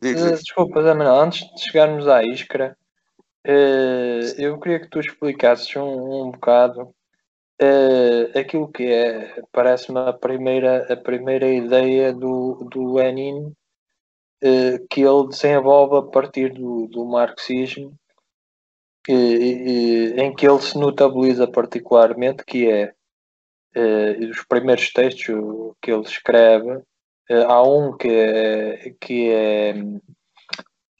Desculpa, Zé Manuel, antes de chegarmos à Iskra, uh, eu queria que tu explicasses um, um bocado uh, aquilo que é, parece-me a primeira, a primeira ideia do, do Lenin uh, que ele desenvolve a partir do, do marxismo, em que ele se notabiliza particularmente, que é os primeiros textos que ele escreve, há um que é, que é,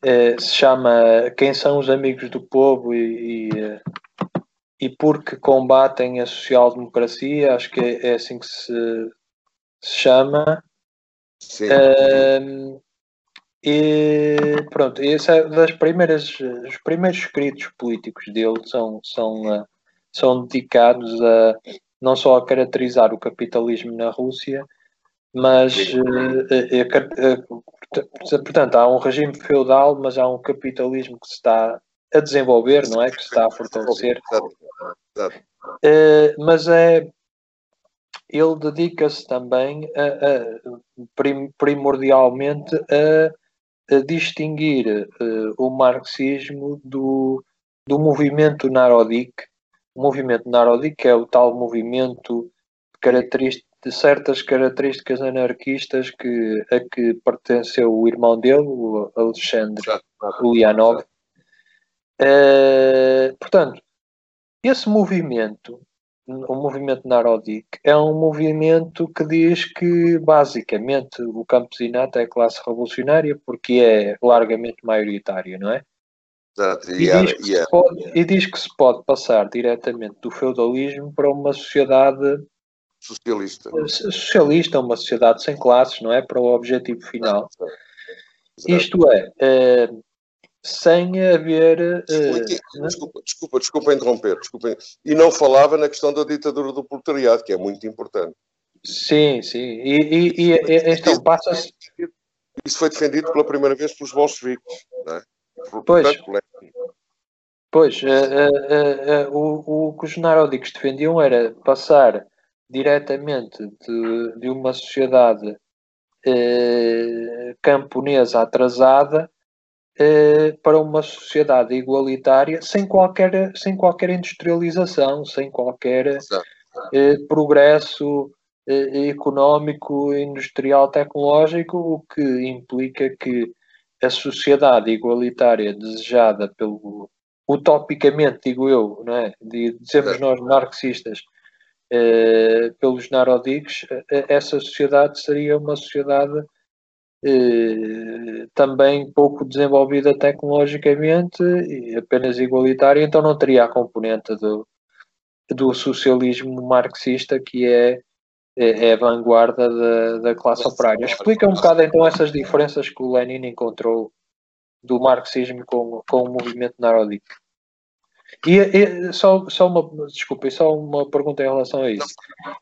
é, se chama Quem são os amigos do povo e, e, e porque combatem a social-democracia, acho que é, é, assim que se, se chama. Sim. Um, e pronto, esse é das primeiras, os primeiros escritos políticos dele são, são, são dedicados a não só a caracterizar o capitalismo na Rússia, mas uh, uh, portanto há um regime feudal, mas há um capitalismo que se está a desenvolver, não é? Que se está a fortalecer. mas é ele dedica-se também a, a, primordialmente a, a distinguir uh, o marxismo do, do movimento Narodik. O movimento Narodik é o tal movimento característico de certas características anarquistas que, a que pertenceu o irmão dele, o Alexandre Ulyanov. Uh, portanto, esse movimento, o movimento Narodik, é um movimento que diz que basicamente o campesinato é classe revolucionária porque é largamente maioritária, não é? Exato. E, e, diz yeah. pode, e diz que se pode passar diretamente do feudalismo para uma sociedade socialista. Socialista, uma sociedade sem classes, não é? Para o objetivo final. Isto é, uh, sem haver. Uh, desculpa, desculpa, desculpa interromper, desculpa. E não falava na questão da ditadura do proletariado, que é muito importante. Sim, sim. E, e, e então passa-se. Isso foi defendido pela primeira vez pelos bolcheviques, não é? Pois. Pois, uh, o, o que os narodicos defendiam era passar diretamente de, de uma sociedade eh, camponesa atrasada eh, para uma sociedade igualitária sem qualquer, sem qualquer industrialização, sem qualquer eh, progresso eh, económico, industrial, tecnológico, o que implica que a sociedade igualitária desejada pelo utopicamente, digo eu, não é? dizemos nós marxistas, eh, pelos Narodicos, eh, essa sociedade seria uma sociedade eh, também pouco desenvolvida tecnologicamente e apenas igualitária, então não teria a componente do, do socialismo marxista que é, é, é a vanguarda da, da classe operária. Explica um bocado então essas diferenças que o Lenin encontrou do marxismo com, com o movimento Narodic. E, e, só, só uma desculpa, só uma pergunta em relação a isso.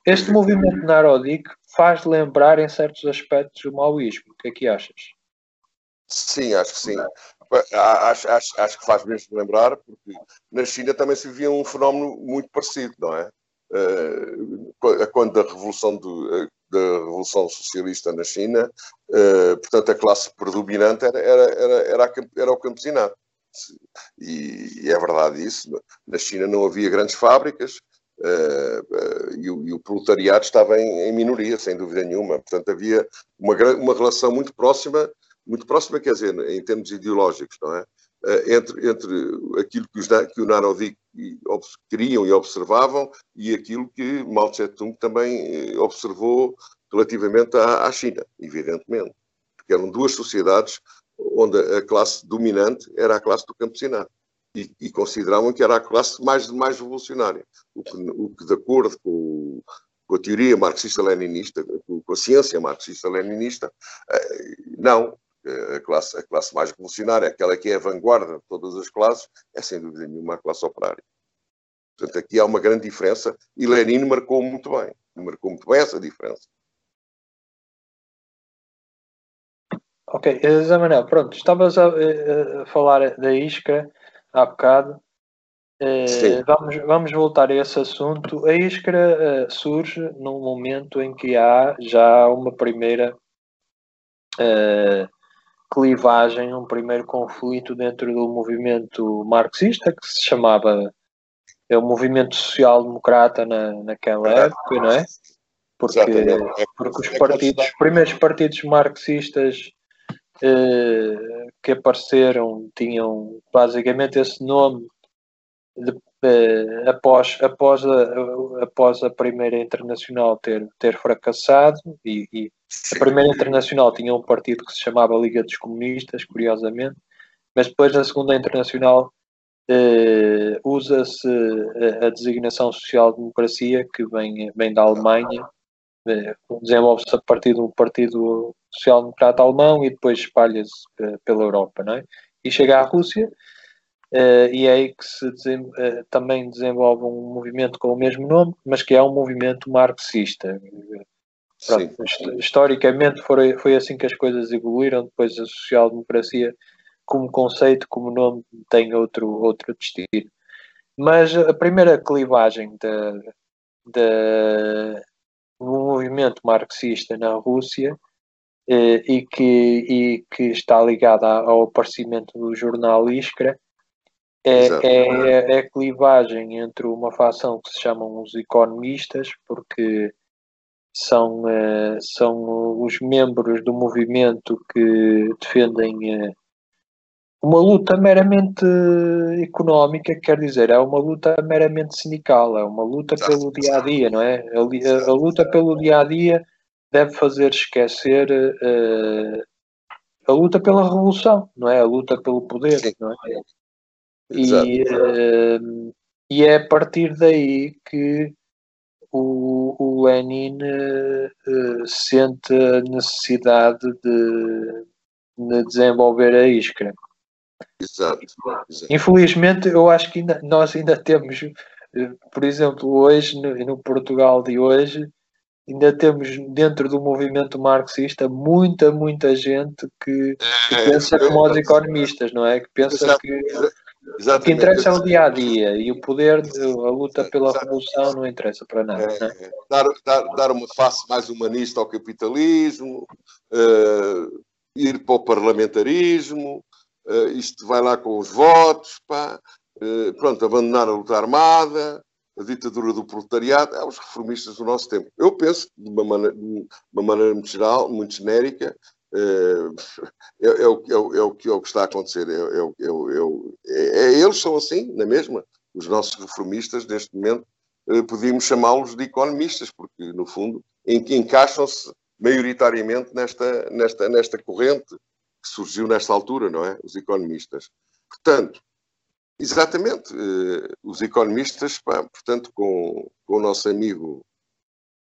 Este movimento Narodik faz lembrar em certos aspectos o maoísmo. O que é que achas? Sim, acho que sim. Acho, acho, acho que faz mesmo lembrar, porque na China também se via um fenómeno muito parecido, não é? Uh, quando a revolução do, da revolução socialista na China, uh, portanto a classe predominante era, era, era, era, era o campesinato. E, e, é verdade isso. Na China não havia grandes fábricas uh, uh, e, o, e, o, proletariado estava em, em, minoria, sem dúvida nenhuma. Portanto, havia uma, uma relação muito próxima, muito próxima, quer dizer, em termos ideológicos, não é? Uh, entre, entre aquilo que, os, que o Narodik queriam e observavam e aquilo que Mao Tse-tung também observou relativamente à, à China, evidentemente. Porque eram duas sociedades onde a classe dominante era a classe do campesinato. E, e consideravam que era a classe mais, mais revolucionária. O que, o que de acordo com, com a teoria marxista-leninista, com a ciência marxista-leninista, eh, não. A classe, a classe mais revolucionária, aquela que é a vanguarda de todas as classes, é sem dúvida nenhuma a classe operária. Portanto, aqui há uma grande diferença e Lenin marcou muito bem. Marcou muito bem essa diferença. Ok, eh, Zé Manel, pronto, estavas a, eh, a, falar da Iskra há bocado. Uh, vamos, vamos voltar a esse assunto. A Iskra uh, surge num momento em que há já uma primeira uh, clivagem, um primeiro conflito dentro do movimento marxista que se chamava é o movimento social-democrata na, naquela época, não é? Porque, porque os partidos, os primeiros partidos marxistas eh, que apareceram tinham basicamente esse nome de, eh, após, após, a, após a primeira internacional ter, ter fracassado e, e a primeira internacional tinha um partido que se chamava Liga dos Comunistas, curiosamente, mas depois na segunda internacional eh, usa-se a, designação social-democracia que vem, vem da Alemanha, desenvolve-se a partir do Partido Social-Democrata Alemão e depois espalha-se eh, pela Europa, não é? E chega à Rússia, Uh, e é aí que se desen uh, também desenvolve um movimento com o mesmo nome, mas que é um movimento marxista. Pronto, historicamente foi, foi assim que as coisas evoluíram, depois a social-democracia como conceito, como nome, tem outro, outro destino. Mas a primeira clivagem da, da, do movimento marxista na Rússia eh, e, que, e que está ligada ao aparecimento do jornal Iskra. É, é, é, a clivagem entre uma facção que se chamam os economistas, porque são, uh, são os membros do movimento que defendem uh, uma luta meramente económica, quer dizer, é uma luta meramente sindical, é uma luta pelo dia a dia, não é? A, a, luta pelo dia a dia deve fazer esquecer uh, a luta pela revolução, não é? A luta pelo poder, não é? E, uh, e é a partir daí que o, o Lenin uh, sente a necessidade de, de desenvolver a Iskra. Exato, exato. Infelizmente, eu acho que ainda, nós ainda temos, por exemplo, hoje, no, no Portugal de hoje, ainda temos dentro do movimento marxista muita, muita gente que, que é, pensa como os economistas, não é? Que pensa que Exatamente. O que interessa é o dia a dia e o poder, a luta pela revolução não interessa para nada. É, é? Dar, dar, dar uma face mais humanista ao capitalismo, uh, ir para o parlamentarismo, uh, isto vai lá com os votos, pá, uh, pronto, abandonar a luta armada, a ditadura do proletariado, é os reformistas do nosso tempo. Eu penso, de uma maneira, de uma maneira muito geral, muito genérica, é, é, o, é, o, é, o, que, é o que está a acontecer. É, eles são assim, na mesma. Os nossos reformistas, neste momento, podíamos chamá-los de economistas, porque, no fundo, encaixam-se maioritariamente nesta, nesta, nesta corrente que surgiu nesta altura, não é? Os economistas. Portanto, exatamente, os economistas, pá, portanto, com, com o nosso amigo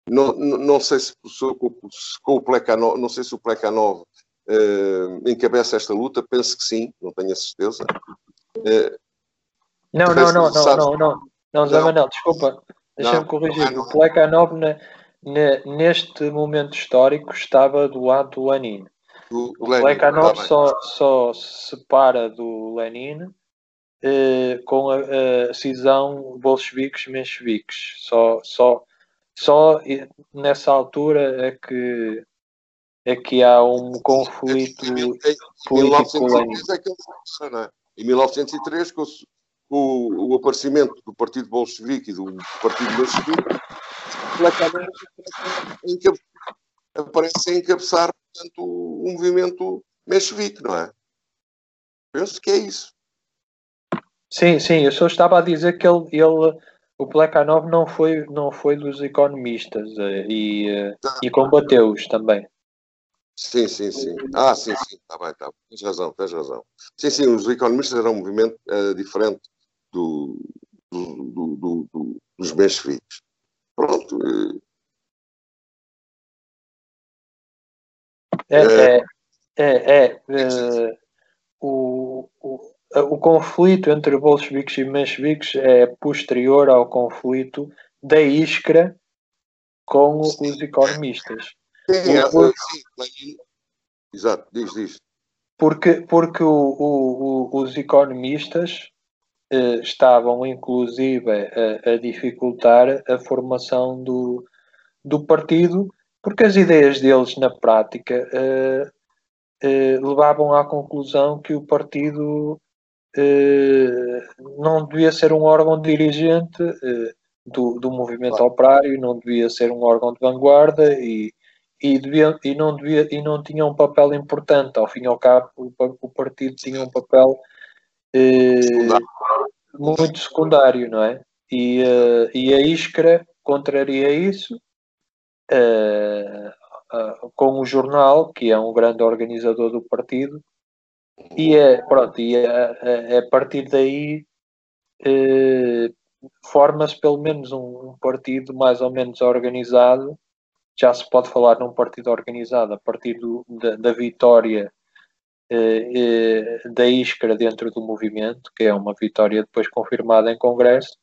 não, não sei se com, com o Plecanov, não sei se o Plecanov uh, encabeça esta luta, penso que sim, não tenho a certeza. Uh, não, não, não, não, não, não, não, Zé Manel, desculpa, deixa-me corrigir. Não, o Plecanov, ne, neste momento histórico, estava do lado do Lenin. Do, o Plekanov tá só, só se separa do Lenin eh, com a, a cisão bolcheviques-mencheviques. Só, só, só nessa altura é que, é que há um conflito político. É que ele, Em 1903, com o, o, aparecimento do Partido Bolchevique e do Partido Bolchevique, aparece a encabeçar portanto, o movimento menchevique, não é? Penso que é isso. Sim, sim, eu só estava a dizer que ele, ele o Plekhanov não foi, não foi dos economistas eh, e, eh, e combateu-os também. Sim, sim, sim. Ah, sim, sim. Está bem, está. Tens razão, tens razão. Sim, sim, os economistas eram um movimento uh, diferente do, do, do, do, dos mencheviques. Pronto. É, é, é, é, é o, o, o conflito entre bolcheviques e mencheviques é posterior ao conflito da Iskra com os economistas. Sim, é, porque, sim, exato, diz, diz. Porque, porque o, o, o, os economistas eh, estavam, inclusive, a, a, dificultar a formação do, do partido, porque as ideias deles, na prática, eh, eh, levavam à conclusão que o partido eh, não devia ser um órgão dirigente do, do movimento claro. operário, não devia ser um órgão de vanguarda e, e, devia, e, não devia, e não tinha um papel importante. Ao fim e ao cabo, o, o partido tinha um papel secundário. muito secundário, não é? E, e a Iskra contraria isso uh, uh, com o jornal, que é um grande organizador do partido, e é, pronto, e é, a partir daí uh, forma-se pelo menos um, um, partido mais ou menos organizado. Já se pode falar num partido organizado a partir do, da, da, vitória da Iskra dentro do movimento, que é uma vitória depois confirmada em Congresso,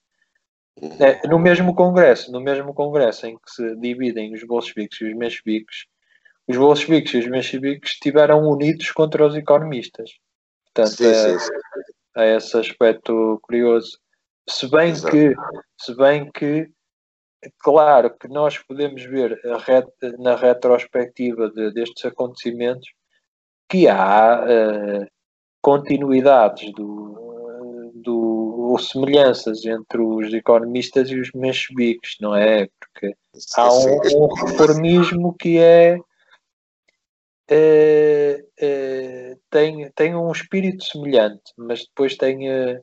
é, no mesmo congresso, no mesmo congresso em que se dividem os bolcheviques e os mencheviques, os bolcheviques e os mencheviques estiveram unidos contra os economistas. Portanto, sim, é, sim, sim. é esse aspecto curioso. Se bem Exato. que, se bem que, claro que nós podemos ver ret, na retrospectiva de, destes acontecimentos que há uh, continuidades do, do ou semelhanças entre os economistas e os mencheviques, não é? Porque há um, um reformismo que é, é, é, tem, tem um espírito semelhante, mas depois tem, é,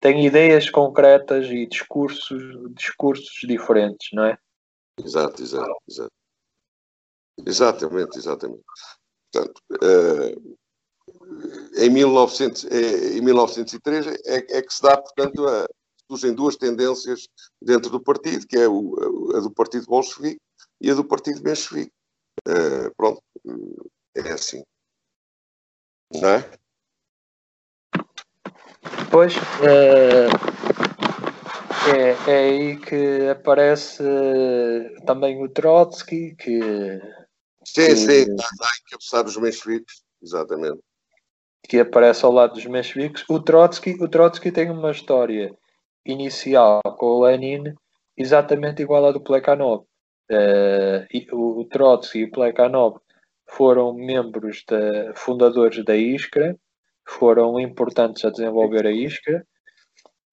tem ideias concretas e discursos, discursos diferentes, não é? Exato, exato, exato. Exatamente, exatamente. Portanto, uh, em, 1900, eh, em 1903 é, é, que se dá, portanto, a, surgem duas tendências dentro do partido, que é o, a do Partido Bolchevique e a do Partido Menchevique. Uh, pronto, é assim. Não é? Pois, é, é, é aí que aparece também o Trotsky, que... Sim, que... sim, está a encabeçar os mencheviques, exatamente que aparece ao lado dos mencheviques. O Trotsky, o Trotsky tem uma história inicial com o Lenin exatamente igual à do Plekhanov. Uh, o, o Trotsky e o Plekhanov foram membros da, fundadores da Iskra, foram importantes a desenvolver a Iskra,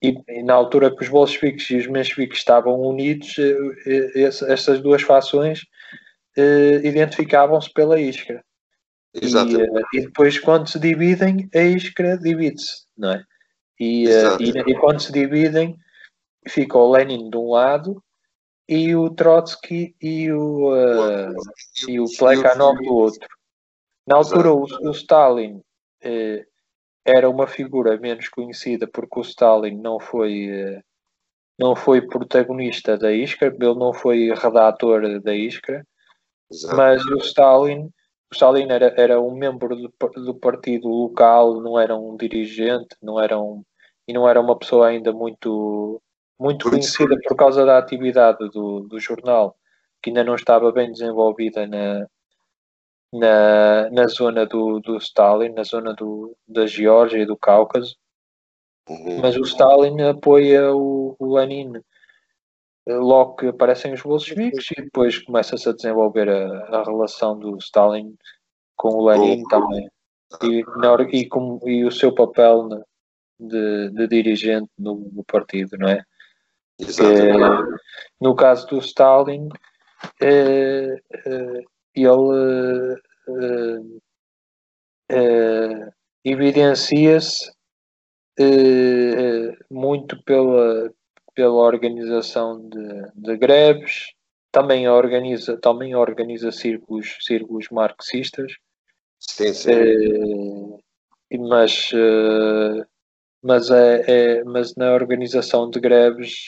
e, e, na altura que os bolcheviques e os mencheviques estavam unidos, eh, eh, essas duas fações identificavam-se pela Iskra. E, uh, e, depois, quando se dividem, a isca divide-se, não é? E, uh, e, e, quando se dividem, fica o Lenin de um lado e o Trotsky e o, uh, e o Plekhanov do outro. Na altura, o, o, Stalin era uma figura menos conhecida porque o Stalin não foi não foi protagonista da Iskra, ele não foi redator da Iskra, mas o Stalin Stalin era, era um membro do, do, partido local, não era um dirigente, não era um, e não era uma pessoa ainda muito, muito conhecida por causa da atividade do, do jornal, que ainda não estava bem desenvolvida na, na, na zona do, do Stalin, na zona do, da Geórgia e do Cáucaso. Uhum. Mas o Stalin apoia o, o Lenin logo que aparecem os bolcheviques e depois começa-se a desenvolver a, a, relação do Stalin com o Lenin também e, na, e, com, e o seu papel na, de, de, dirigente no, no, partido, não é? é? no caso do Stalin, é, é, ele evidencia-se muito pela, pela organização de, de greves, também organiza, também organiza círculos, círculos marxistas. Sim, sim. É, mas, é, mas, é, é, mas na organização de greves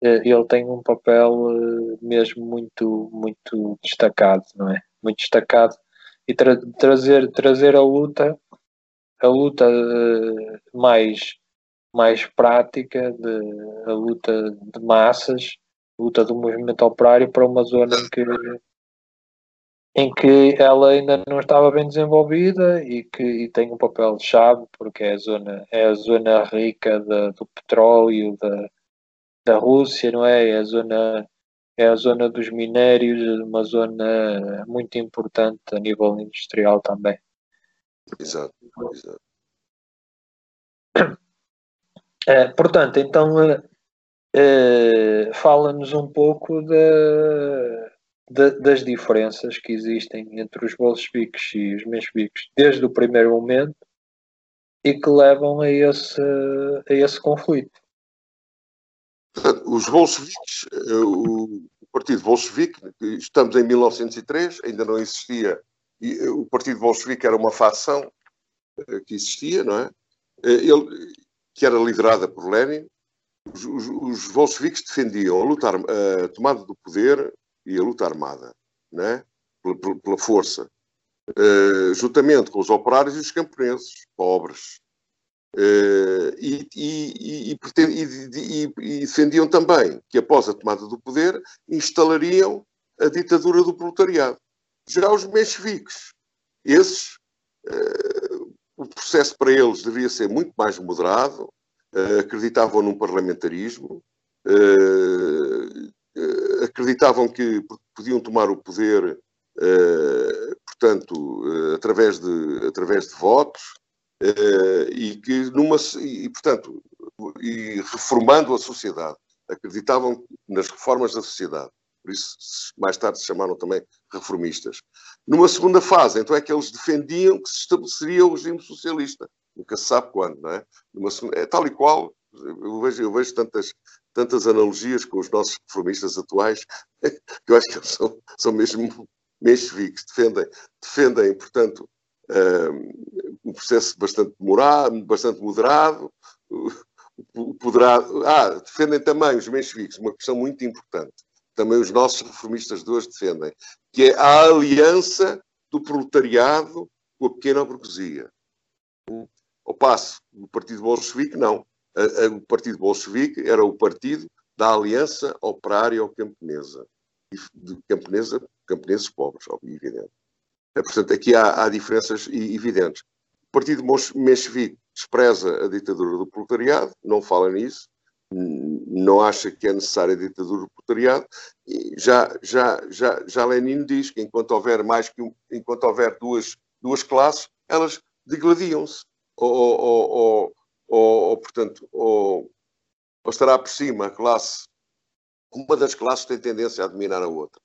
é, ele tem um papel mesmo muito, muito destacado, não é? Muito destacado. E tra trazer, trazer a luta, a luta mais mais prática de a luta de massas, luta do movimento operário para uma zona em que em que ela ainda não estava bem desenvolvida e que e tem um papel chave porque é a zona é a zona rica do petróleo da, da Rússia não é? é a zona é a zona dos minérios, uma zona muito importante a nível industrial também. Exato, exato. É, portanto, então é, fala-nos um pouco de, de, das diferenças que existem entre os bolcheviques e os mencheviques desde o primeiro momento e que levam a esse, a esse conflito. Os bolcheviques, eh, o Partido Bolchevique, estamos em 1903, ainda não existia, eh, o Partido Bolchevique era uma facção eh, que existia, não é? Ele, que era liderada por Lenin. Os, os, os bolcheviques defendiam a, luta, a tomada do poder e a luta armada, não é? pela, pela força, juntamente com os operários e os camponeses, pobres, Uh, e, e, e, e, defendiam também que, após a tomada do poder, instalariam a ditadura do proletariado. Já os mencheviques, esses, uh, o processo para eles devia ser muito mais moderado, uh, acreditavam num parlamentarismo, acreditavam que podiam tomar o poder, portanto, através de, através de votos, e que numa e portanto e reformando a sociedade. Acreditavam nas reformas da sociedade. Por isso mais tarde se chamaram também reformistas numa segunda fase então é que eles defendiam que se estabeleceria o regime socialista nunca se sabe quando não é numa é tal e qual eu vejo eu vejo tantas tantas analogias com os nossos reformistas atuais que eu acho que eles são, são mesmo mencheviques defendem defendem portanto um processo bastante demorado, bastante moderado. Poderá, ah, defendem também os mencheviques, uma questão muito importante. Também os nossos reformistas de hoje defendem, que é a aliança do proletariado com a pequena burguesia. Ao passo, o Partido Bolchevique, não. O Partido Bolchevique era o partido da aliança operária ou camponesa. De camponesa, camponeses pobres, evidente. É, portanto, aqui há, há diferenças evidentes. O Partido Menchevique despreza a ditadura do proletariado, não fala nisso, não acha que é necessária a ditadura do proletariado. E já, já, já, já Lenin diz que enquanto houver mais que um, enquanto houver duas, duas classes, elas degladiam-se. Ou, ou, ou, ou, portanto, ou, estará por cima a classe, uma das classes tem tendência a dominar a outra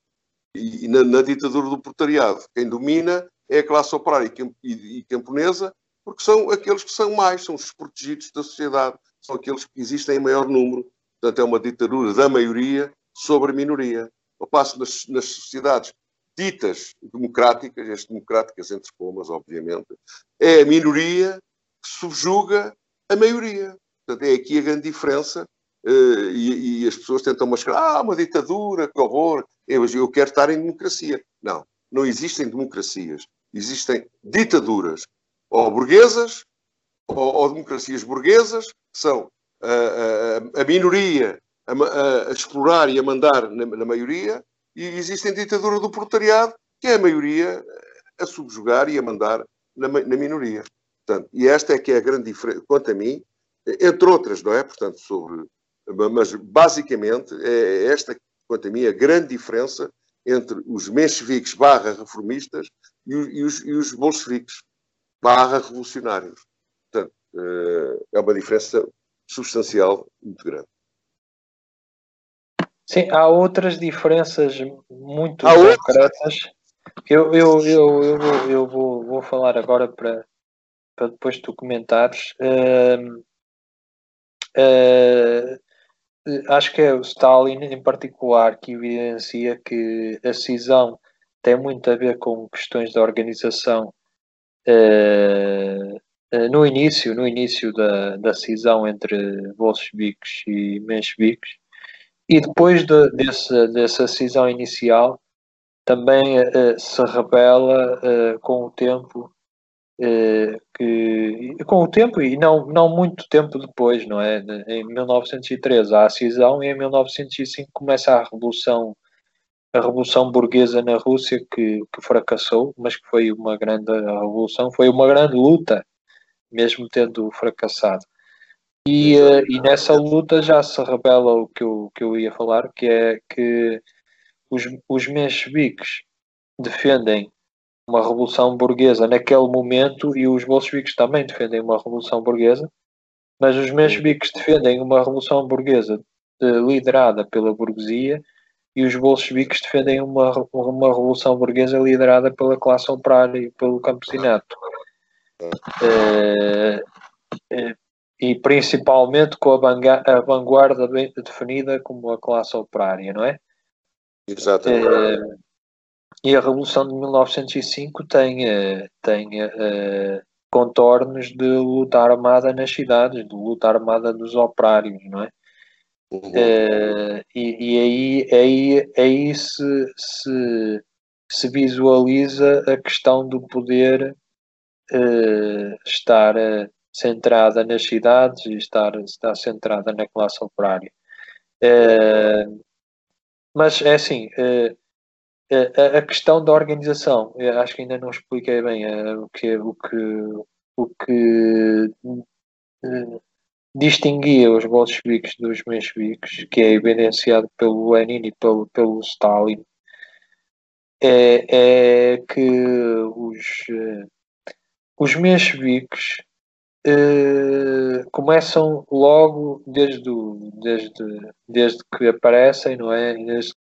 e, na, na, ditadura do proletariado, quem domina é a classe operária e, e, camponesa, porque são aqueles que são mais, são os protegidos da sociedade, são aqueles que existem em maior número. Portanto, é uma ditadura da maioria sobre a minoria. Ao passo nas, nas sociedades ditas democráticas, as democráticas entre comas, obviamente, é a minoria que subjuga a maioria. Portanto, é aqui a grande diferença Uh, e, e, as pessoas tentam mascarar, ah, uma ditadura, que horror, eu, eu quero estar em democracia. Não, não existem democracias. Existem ditaduras, ou burguesas, ou, ou democracias burguesas, que são uh, a minoria a, a, a, explorar e a mandar na, na maioria, e existem ditadura do proletariado, que é a maioria a subjugar e a mandar na, na minoria. Portanto, e esta é que é a grande diferença, quanto a mim, entre outras, não é? Portanto, sobre mas basicamente é esta, quanto a mim, a grande diferença entre os mencheviques barra reformistas e os, e os bolcheviques barra revolucionários. Portanto, eh, é uma diferença substancial muito grande. Sim, há outras diferenças muito há concretas. Eu, eu, eu, eu, vou, eu vou, vou falar agora para, para depois tu comentares. Uh, uh, acho que é o Stalin em particular que evidencia que a cisão tem muito a ver com questões da organização no início, no início da, da cisão entre bolcheviques e mencheviques e depois de, desse, dessa cisão inicial também uh, se revela com o tempo eh, que com o tempo e não, não muito tempo depois, não é? Em 1913 há a cisão e em 1905 começa a revolução a revolução burguesa na Rússia que, que fracassou, mas que foi uma grande revolução, foi uma grande luta, mesmo tendo fracassado. E, uh, e nessa luta já se revela o que eu, que eu ia falar, que é que os, os mencheviques defendem uma revolução burguesa naquele momento e os bolcheviques também defendem uma revolução burguesa, mas os mencheviques defendem uma revolução burguesa eh, liderada pela burguesia e os bolcheviques defendem uma, uma revolução burguesa liderada pela classe operária e pelo campesinato. Uh, uh, e principalmente com a, vanguarda bem definida como a classe operária, não é? Exatamente. Uh, e a Revolução de 1905 tem, tem contornos de luta armada nas cidades, de luta armada dos operários, não é? Uhum. Uh, e, e, aí, aí, aí se, se, se, visualiza a questão do poder uh, estar uh, centrada nas cidades e estar, estar centrada na classe operária. mas é assim, a, a, questão da organização, acho que ainda não expliquei bem o que, o que, o que distinguia os bolcheviques dos mencheviques, que é evidenciado pelo Lenin e pelo, pelo Stalin, é, é que os, eh, os mencheviques eh, começam logo desde, desde, desde que aparecem, não é? Desde